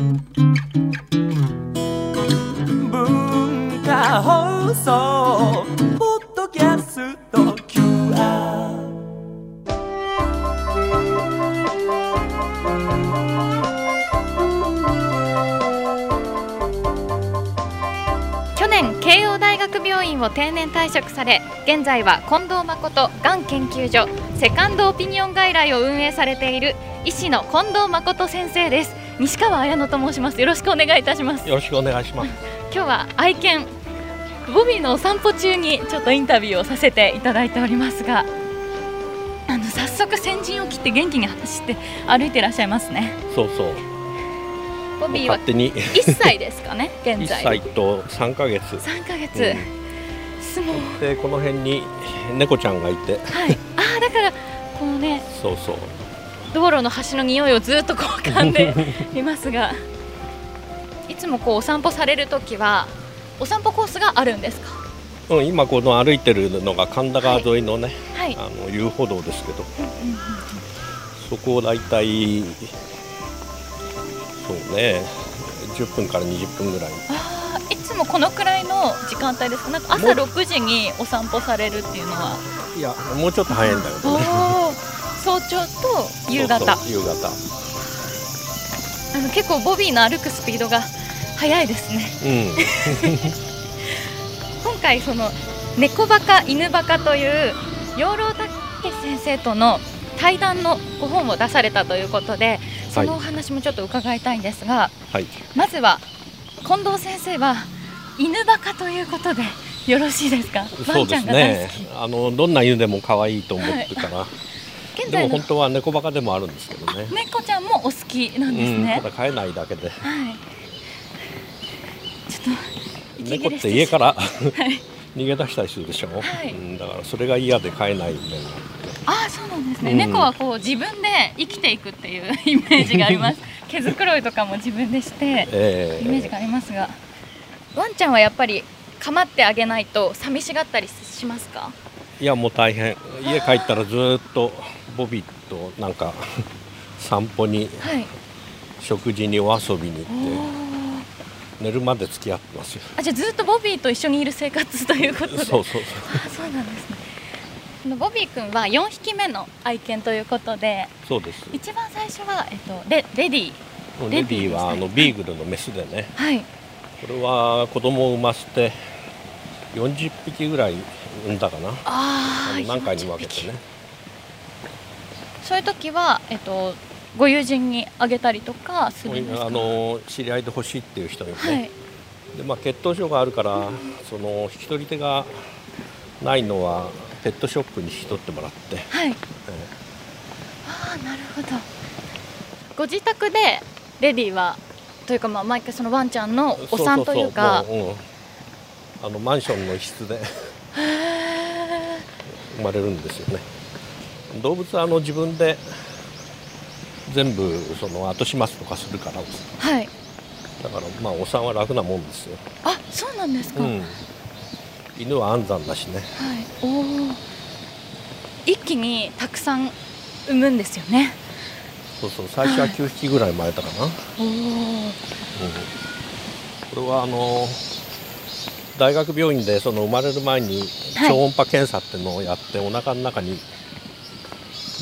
文化放送ポッドキャスト QR 去年慶応大学病院を定年退職され現在は近藤誠がん研究所セカンドオピニオン外来を運営されている医師の近藤誠先生です。西川彩乃と申します。よろしくお願いいたします。よろしくお願いします。今日は愛犬ボビーのお散歩中にちょっとインタビューをさせていただいておりますがあの早速先陣を切って元気に走って歩いていらっしゃいますね。そうそう。ボビーは勝手に。1歳ですかね 現1在歳と3ヶ月。3ヶ月、うすごい。でこの辺に猫ちゃんがいて、はい、ああだからこのね。そうそう。道路の端の匂いをずっとこう噛んで いますがいつもこうお散歩されるときはお散歩コースがあるんですか？うん今この歩いてるのが神田川沿いのね、はい、あの遊歩道ですけど、うんうんそこをだいたいそうね10分から20分ぐらい。あーいつもこのくらいの時間帯ですか？なんか朝もう6時にお散歩されるっていうのは。いやもうちょっと早いんだけどね。早朝と夕方夕方。あの結構ボビーの歩くスピードが速いですねうん。今回その猫バカ犬バカという養老孟先生との対談のご本を出されたということでそのお話もちょっと伺いたいんですが、はい。まずは近藤先生は犬バカということでよろしいですか？ワそうですンちゃんが大ね。あのどんな犬でも可愛いと思ってから、で現在本当は猫バカでもあるんですけどね。猫ちゃんもお好きなんですうん、ねた、だ飼えないだけで。はい。ちょっと猫ってて家からはい。逃げ出したりするでしょ、はい。うん、だからそれが嫌で飼えない面がああそうなんですね、うん。猫はこう自分で生きていくっていう イメージがあります。毛づくろいとかも自分でしてえ。イメージがありますが。ワンちゃんはやっぱり構ってあげないと寂しがったりしますか？いやもう大変。家帰ったらずーっとボビーとなんか 散歩にはい。食事にお遊びにお行ってー。寝るまで付き合ってますよ。あじゃあずっとボビーと一緒にいる生活ということで。そうそうあそうなんですね。ボビー君は4匹目の愛犬ということでそうです。一番最初は、えっと、レレディレディはあのビーグルのメスでね。はい。これは子供を産ませて40匹ぐらい産んだかな。あ何回に分けてねそういう時は、えっと、ご友人にあげたりとかするんですか？あの知り合いで欲しいっていう人にね、はい。でまあ、血糖症があるから、その引き取り手がないのはペットショップに引き取ってもらって、はい。えああなるほど。ご自宅でレディはというかまあ毎回そのワンちゃんのーお産というか。あのマンションの一室でへ生まれるんですよね動物はあの自分で全部その後始末とかするからーはい。だからまあお産は楽なもんですよ、あそうなんですか、はいうん、犬は安産だしね。おお一気にたくさん産むんですよね。そうそう最初は9匹ぐらい生まれたかな、おおうん。これはあの大学病院でその生まれる前にはい超音波検査っていうのをやって、お腹の中に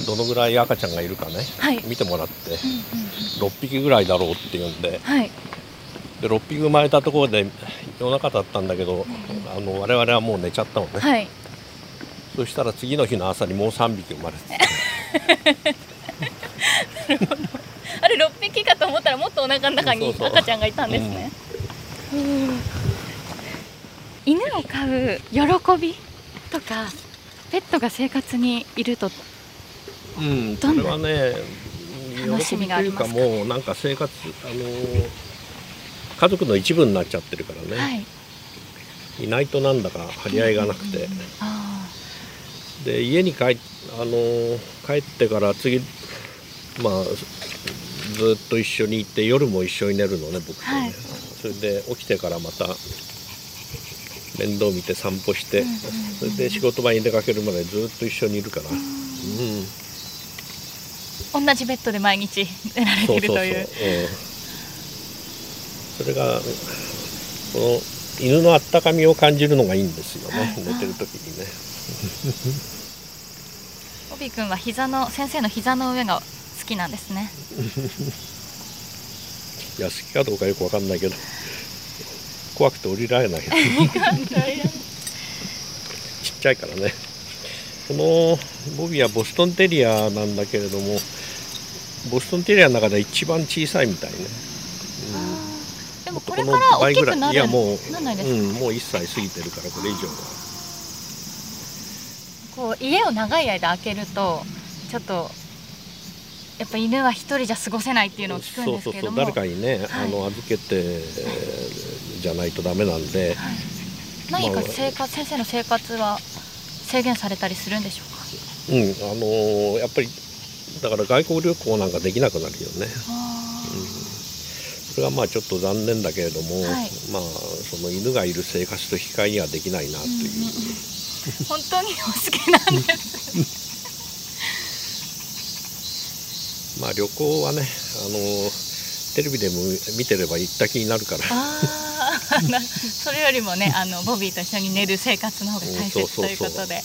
どのぐらい赤ちゃんがいるかね、はい。見てもらって。うんうん6匹ぐらいだろうっていうんで。はい。で6匹生まれたところで夜中だったんだけど、あの我々はもう寝ちゃったのね、はい。そしたら次の日の朝にもう3匹生まれてて あれ6匹かと思ったらもっとお腹の中に赤ちゃんがいたんですね。うん。犬を飼う喜びとかペットが生活にいるとうん、どんなそれはね楽しみがありますか？喜びというかもうなんか生活あのー家族の一部になっちゃってるからね、はい。い、ないとなんだか張り合いがなくて、あで家に帰,、あのー帰ってから次まあずっと一緒にいて夜も一緒に寝るのね僕とね、はい。それで起きてからまた面倒見て散歩して、うんうんうんそれで仕事場に出かけるまでずっと一緒にいるから、うん、同じベッドで毎日寝られてるという。それがこの犬のあったかみを感じるのがいいんですよね、はい。寝てる時にね。ボビー君は膝の先生の膝の上が好きなんですね。いや好きかどうかよくわかんないけど。怖くて降りられない。ちっちゃいからねこのボビーはボストンテリアなんだけれどもボストンテリアの中で一番小さいみたいね、でもこれから大きくない。るやもうなんうん、もう1歳過ぎてるからこれ以上は。こう家を長い間開けるとちょっとやっぱ犬は一人じゃ過ごせないっていうのを聞くんそうそうですけれども。そう誰かにね、はい。あの預けてえーじゃないとダメなんで、はい。何か生活先生の生活は制限されたりするんでしょうか？うんあのーやっぱりだから外国旅行なんかできなくなるよね。それがまあちょっと残念だけれども、はい。まあその犬がいる生活と引き換えにはできないなという、うんうんうん。本当にお好きなんです まあ旅行はねあのーテレビでも見てれば行った気になるから。ああな それよりもねあのボビーと一緒に寝る生活の方が大切ということで。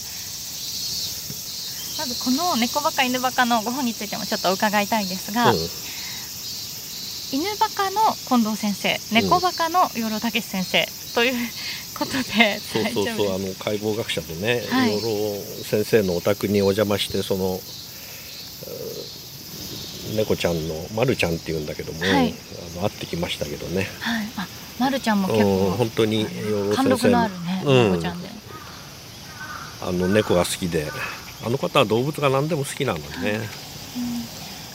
まずこの猫バカ犬バカのご本についてもちょっと伺いたいんですが、うん。犬バカの近藤先生猫バカの養老孟司先生ということでそうそうそうあの解剖学者でね、はい。養老先生のお宅にお邪魔してそのえー猫ちゃんのまるちゃんっていうんだけども、はい。あの会ってきましたけどね、はい。あまるちゃんも結うん、構本当に貫禄ののあるねうん。猫ちゃんで、あの猫が好きであの方は動物が何でも好きなのでね、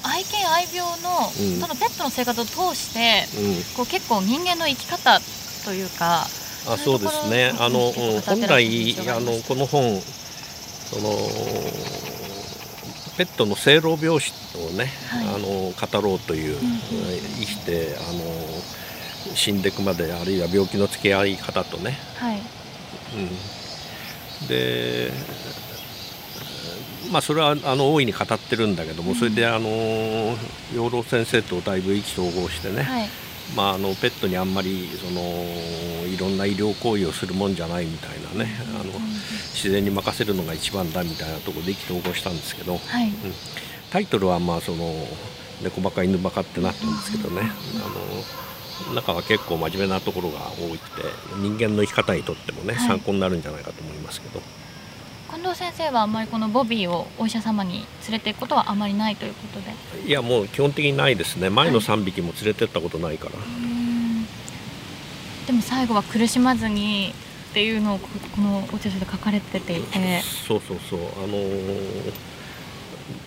愛犬愛病の、うん。そのペットの生活を通してうん、こう結構人間の生き方というかあそうですね。あの、うん。本来あのこの本そのペットの生老病死をね、はい。あの語ろうという、んうん生きてあの死んでいくまであるいは病気の付き合い方とね、はい。うん、でまあそれはあの大いに語ってるんだけども、それであの養老先生とだいぶ意気投合してね、はい。まあ、あのペットにあんまりそのいろんな医療行為をするもんじゃないみたいなね、あの自然に任せるのが一番だみたいなところで意気投合したんですけど。はい。タイトルはまあその猫バカ犬バカってなってるんですけどね。あの中は結構真面目なところが多くて人間の生き方にとってもね、はい。参考になるんじゃないかと思いますけど。近藤先生はあんまりこのボビーをお医者様に連れていくことはあまりないということで。いやもう基本的にないですね。前の3匹も連れてったことないから、でも最後は苦しまずにっていうのをここのお著書で書かれてていて。そうそうそう。あのー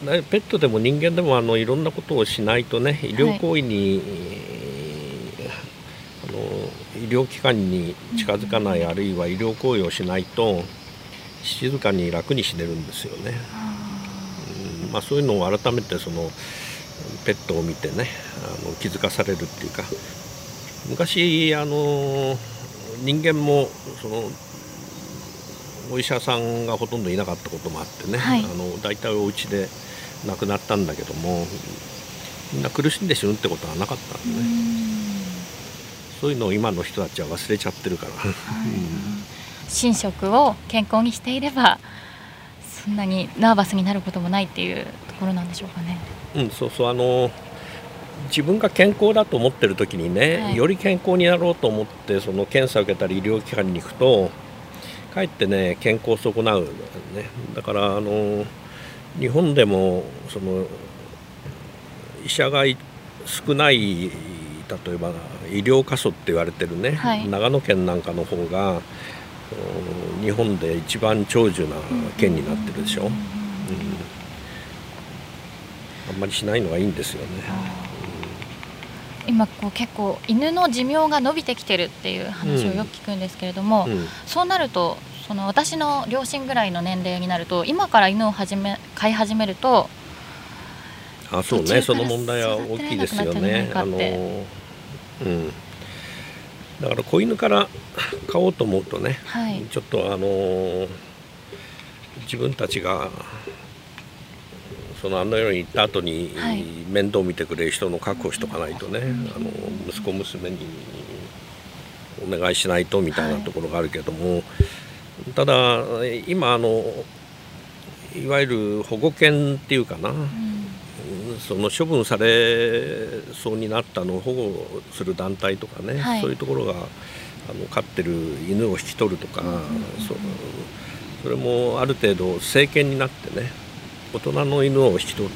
ねペットでも人間でもあのいろんなことをしないとね医療行為に、医療機関に近づかない、あるいは医療行為をしないと静かに楽に死ねるんですよね、うん。まあ、そういうのを改めてそのペットを見てねあの気づかされるっていうか昔あの人間もそのお医者さんがほとんどいなかったこともあってね、はい。あの大体お家で亡くなったんだけどもみんな苦しんで死ぬってことはなかったんでね、そういうのを今の人たちは忘れちゃってるから、寝食を健康にしていればそんなにナーバスになることもないっていうところなんでしょうかね。うん、そうそう。あの自分が健康だと思ってる時にね、はい。より健康になろうと思ってその検査を受けたり医療機関に行くとかえってね健康を損なうね。だからあの日本でもその医者がい少ない例えば医療過疎って言われてるね、はい。長野県なんかの方がお日本で一番長寿な県になってるでしょ、うんあんまりしないのがいいんですよね。今こう結構犬の寿命が伸びてきてるっていう話をよく聞くんですけれども、うん。そうなるとその私の両親ぐらいの年齢になると今から犬を始め飼い始めるとあそうね。その問題は大きいですよね。あのうん。だから子犬から飼おうと思うとね、はい。ちょっとあの自分たちがそのあのように行った後に、はい。面倒見てくれる人の確保しとかないとね、あの息子娘にお願いしないとみたいなところがあるけども、ただ今あのいわゆる保護犬っていうかな、その処分されそうになったのを保護する団体とかね、はい。そういうところがあの飼ってる犬を引き取るとか、そそれもある程度成犬になってね大人の犬を引き取る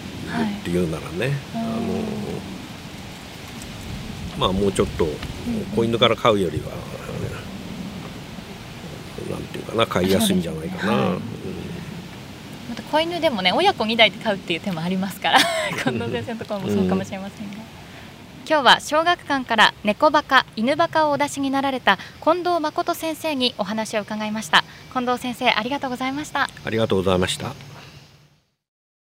っていうならね、あのまあもうちょっと子犬から飼うよりは、なんていうかな飼いやすいんじゃないかな。また子犬でもね親子2代で飼うっていう手もありますから近藤先生のところもそうかもしれませんが、今日は小学館から猫バカ犬バカをお出しになられた近藤誠先生にお話を伺いました。近藤先生ありがとうございました。ありがとうございました。